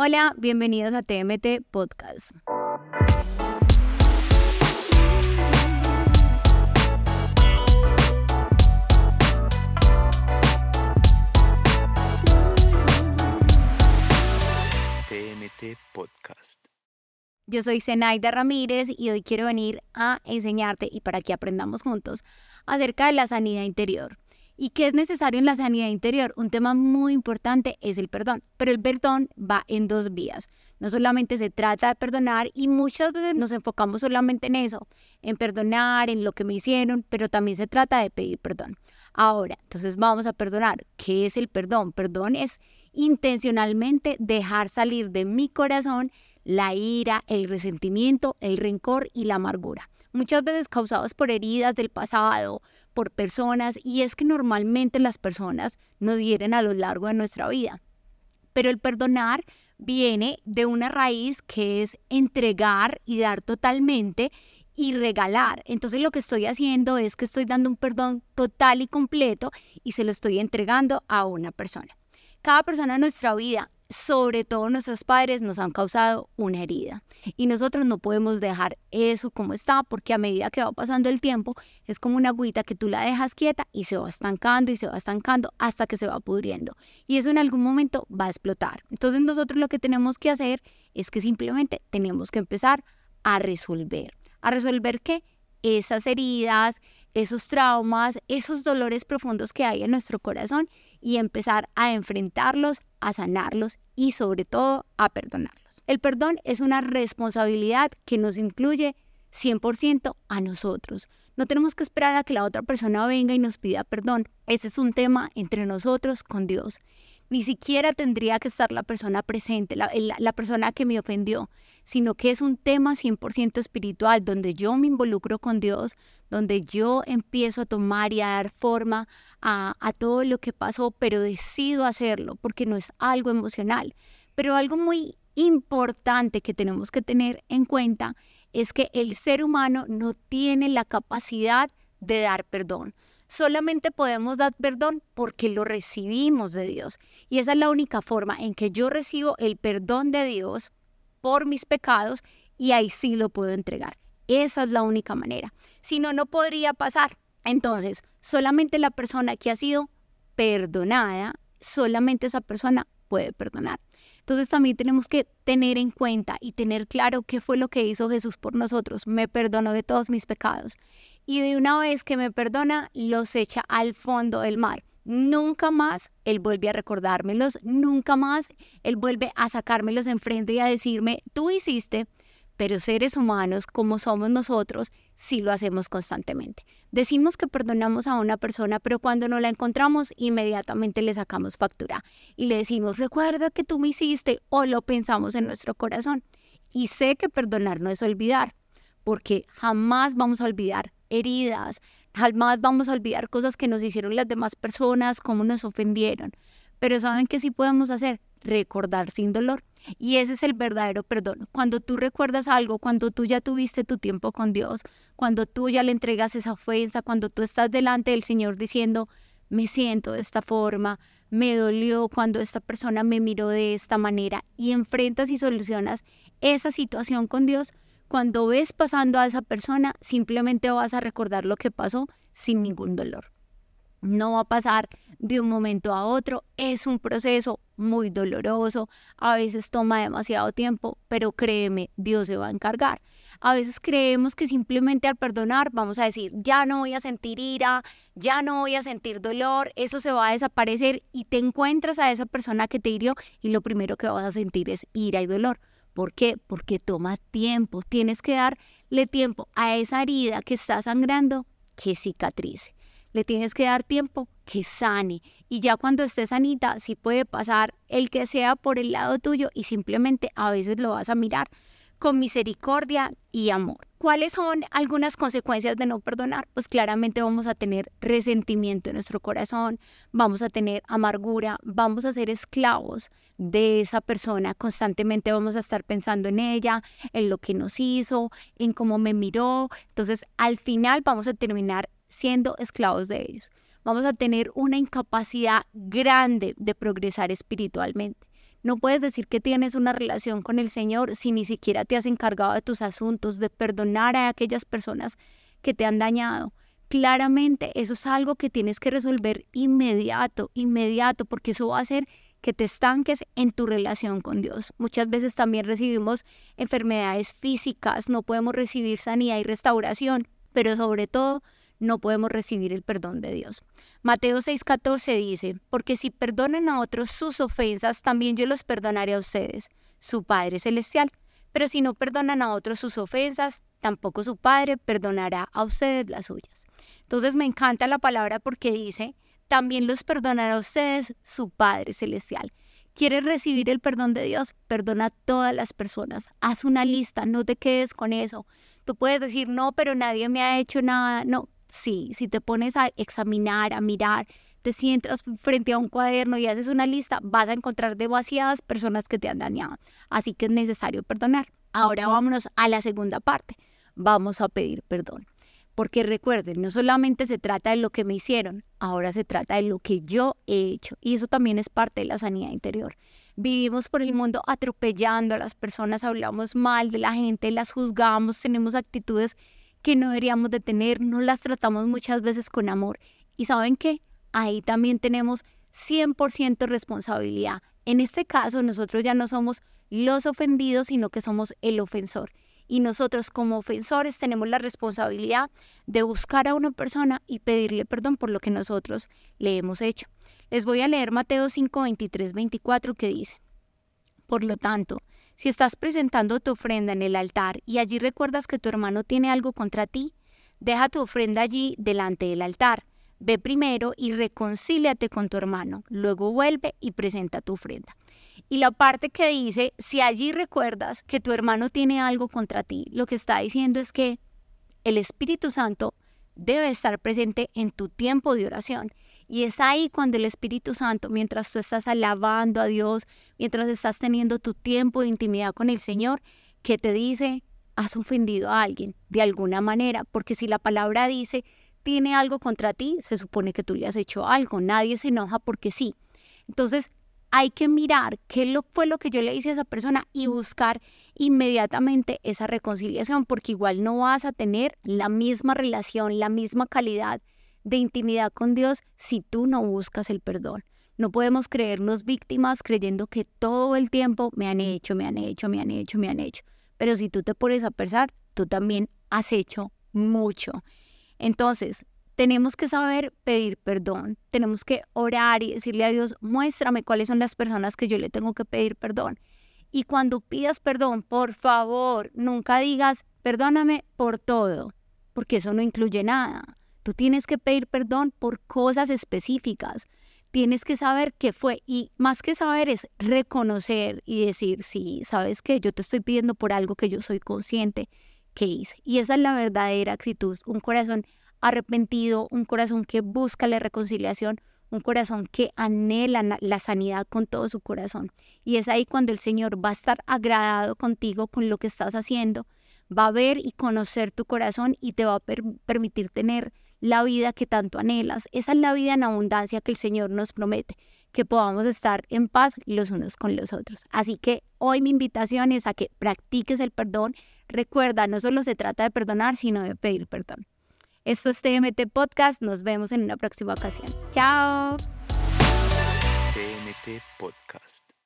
Hola, bienvenidos a TMT Podcast. TMT Podcast. Yo soy Zenaida Ramírez y hoy quiero venir a enseñarte y para que aprendamos juntos acerca de la sanidad interior. ¿Y qué es necesario en la sanidad interior? Un tema muy importante es el perdón, pero el perdón va en dos vías. No solamente se trata de perdonar y muchas veces nos enfocamos solamente en eso, en perdonar, en lo que me hicieron, pero también se trata de pedir perdón. Ahora, entonces vamos a perdonar. ¿Qué es el perdón? Perdón es intencionalmente dejar salir de mi corazón la ira, el resentimiento, el rencor y la amargura. Muchas veces causados por heridas del pasado, por personas y es que normalmente las personas nos hieren a lo largo de nuestra vida. Pero el perdonar viene de una raíz que es entregar y dar totalmente y regalar. Entonces lo que estoy haciendo es que estoy dando un perdón total y completo y se lo estoy entregando a una persona. Cada persona en nuestra vida sobre todo nuestros padres, nos han causado una herida. Y nosotros no podemos dejar eso como está, porque a medida que va pasando el tiempo, es como una agüita que tú la dejas quieta y se va estancando y se va estancando hasta que se va pudriendo. Y eso en algún momento va a explotar. Entonces nosotros lo que tenemos que hacer es que simplemente tenemos que empezar a resolver. ¿A resolver qué? Esas heridas, esos traumas, esos dolores profundos que hay en nuestro corazón y empezar a enfrentarlos, a sanarlos y sobre todo a perdonarlos. El perdón es una responsabilidad que nos incluye 100% a nosotros. No tenemos que esperar a que la otra persona venga y nos pida perdón. Ese es un tema entre nosotros con Dios ni siquiera tendría que estar la persona presente, la, persona que me ofendió, sino que es un tema 100% espiritual, donde yo me involucro con Dios, donde yo empiezo a tomar y a dar forma a, a todo lo que pasó, pero decido hacerlo porque no es algo emocional. Pero algo muy importante que tenemos que tener en cuenta es que el ser humano no tiene la capacidad de dar perdón solamente podemos dar perdón porque lo recibimos de Dios. Y esa es la única forma en que yo recibo el perdón de Dios por mis pecados y ahí sí lo puedo entregar. Esa es la única manera. Si no, no podría pasar. Entonces, solamente la persona que ha sido perdonada, solamente esa persona puede perdonar. Entonces también tenemos que tener en cuenta y tener claro qué fue lo que hizo Jesús por nosotros. Me perdonó de todos mis pecados y de una vez que me perdona, los echa al fondo del mar. Nunca más Él vuelve a recordármelos, nunca más Él vuelve a sacármelos enfrente y a decirme, tú hiciste, pero seres humanos como somos nosotros, sí lo hacemos constantemente. Decimos que perdonamos a una persona, pero cuando no la encontramos, inmediatamente le sacamos factura y le decimos, recuerda que tú me hiciste o lo pensamos en nuestro corazón. Y sé que perdonar no es olvidar, porque jamás vamos a olvidar heridas, jamás vamos a olvidar cosas que nos hicieron las demás personas, cómo nos ofendieron. Pero ¿saben qué sí podemos hacer? Recordar sin dolor. Y ese es el verdadero perdón. Cuando tú recuerdas algo, cuando tú ya tuviste tu tiempo con Dios, cuando tú ya le entregas esa ofensa, cuando tú estás delante del Señor diciendo, me siento de esta forma, me dolió cuando esta persona me miró de esta manera y enfrentas y solucionas esa situación con Dios, cuando ves pasando a esa persona, simplemente vas a recordar lo que pasó sin ningún dolor. No va a pasar de un momento a otro, es un proceso muy doloroso, a veces toma demasiado tiempo, pero créeme, Dios se va a encargar. A veces creemos que simplemente al perdonar vamos a decir, ya no voy a sentir ira, ya no voy a sentir dolor, eso se va a desaparecer y te encuentras a esa persona que te hirió y lo primero que vas a sentir es ira y dolor. ¿Por qué? Porque toma tiempo. Tienes que darle tiempo a esa herida que está sangrando que cicatrice. Le tienes que dar tiempo que sane. Y ya cuando esté sanita, sí puede pasar el que sea por el lado tuyo y simplemente a veces lo vas a mirar con misericordia y amor. ¿Cuáles son algunas consecuencias de no perdonar? Pues claramente vamos a tener resentimiento en nuestro corazón, vamos a tener amargura, vamos a ser esclavos de esa persona, constantemente vamos a estar pensando en ella, en lo que nos hizo, en cómo me miró. Entonces, al final vamos a terminar siendo esclavos de ellos. Vamos a tener una incapacidad grande de progresar espiritualmente No puedes decir que tienes una relación con el Señor si ni siquiera te has encargado de tus asuntos, de perdonar a aquellas personas que te han dañado. Claramente eso es algo que tienes que resolver inmediato, inmediato, porque eso va a hacer que te estanques en tu relación con Dios. Muchas veces también recibimos enfermedades físicas, no podemos recibir sanidad y restauración, pero sobre todo no podemos recibir el perdón de Dios. Mateo 6:14 dice, porque si perdonan a otros sus ofensas, también yo los perdonaré a ustedes, su Padre Celestial. Pero si no perdonan a otros sus ofensas, tampoco su Padre perdonará a ustedes las suyas. Entonces me encanta la palabra porque dice, también los perdonará a ustedes su Padre Celestial. ¿Quieres recibir el perdón de Dios? Perdona a todas las personas. Haz una lista, no te quedes con eso. Tú puedes decir, no, pero nadie me ha hecho nada. No, sí, si te pones a examinar, a mirar, te sientas frente a un cuaderno y haces una lista, vas a encontrar demasiadas personas que te han dañado. Así que es necesario perdonar. Ahora vámonos a la segunda parte. Vamos a pedir perdón. Porque recuerden, no solamente se trata de lo que me hicieron, ahora se trata de lo que yo he hecho. Y eso también es parte de la sanidad interior. Vivimos por el mundo atropellando a las personas, hablamos mal de la gente, las juzgamos, tenemos actitudes que no deberíamos de tener, no las tratamos muchas veces con amor. Y saben qué, ahí también tenemos 100% responsabilidad. En este caso, nosotros ya no somos los ofendidos, sino que somos el ofensor. Y nosotros como ofensores tenemos la responsabilidad de buscar a una persona y pedirle perdón por lo que nosotros le hemos hecho. Les voy a leer Mateo 5, 23, 24 que dice, Por lo tanto, si estás presentando tu ofrenda en el altar y allí recuerdas que tu hermano tiene algo contra ti, deja tu ofrenda allí delante del altar. Ve primero y reconcíliate con tu hermano, luego vuelve y presenta tu ofrenda. Y la parte que dice, si allí recuerdas que tu hermano tiene algo contra ti, lo que está diciendo es que el Espíritu Santo debe estar presente en tu tiempo de oración y es ahí cuando el Espíritu Santo, mientras tú estás alabando a Dios, mientras estás teniendo tu tiempo de intimidad con el Señor, que te dice, has ofendido a alguien de alguna manera, porque si la palabra dice, tiene algo contra ti, se supone que tú le has hecho algo, nadie se enoja porque sí. Entonces, hay que mirar qué fue lo que yo le hice a esa persona y buscar inmediatamente esa reconciliación, porque igual no vas a tener la misma relación, la misma calidad de intimidad con Dios si tú no buscas el perdón. No podemos creernos víctimas creyendo que todo el tiempo me han hecho, me han hecho, me han hecho, me han hecho. Pero si tú te pones a pensar, tú también has hecho mucho. Entonces, tenemos que saber pedir perdón, tenemos que orar y decirle a Dios, muéstrame cuáles son las personas que yo le tengo que pedir perdón. Y cuando pidas perdón, por favor, nunca digas, perdóname por todo, porque eso no incluye nada. Tú tienes que pedir perdón por cosas específicas. Tienes que saber qué fue y más que saber es reconocer y decir, sí, sabes que yo te estoy pidiendo por algo que yo soy consciente que hice. Y esa es la verdadera actitud, un corazón arrepentido, un corazón que busca la reconciliación, un corazón que anhela la sanidad con todo su corazón. Y es ahí cuando el Señor va a estar agradado contigo con lo que estás haciendo, va a ver y conocer tu corazón y te va a permitir tener la vida que tanto anhelas. Esa es la vida en abundancia que el Señor nos promete, que podamos estar en paz los unos con los otros. Así que hoy mi invitación es a que practiques el perdón. Recuerda, no solo se trata de perdonar, sino de pedir perdón. Esto es TMT Podcast. Nos vemos en una próxima ocasión. Chao. TMT Podcast.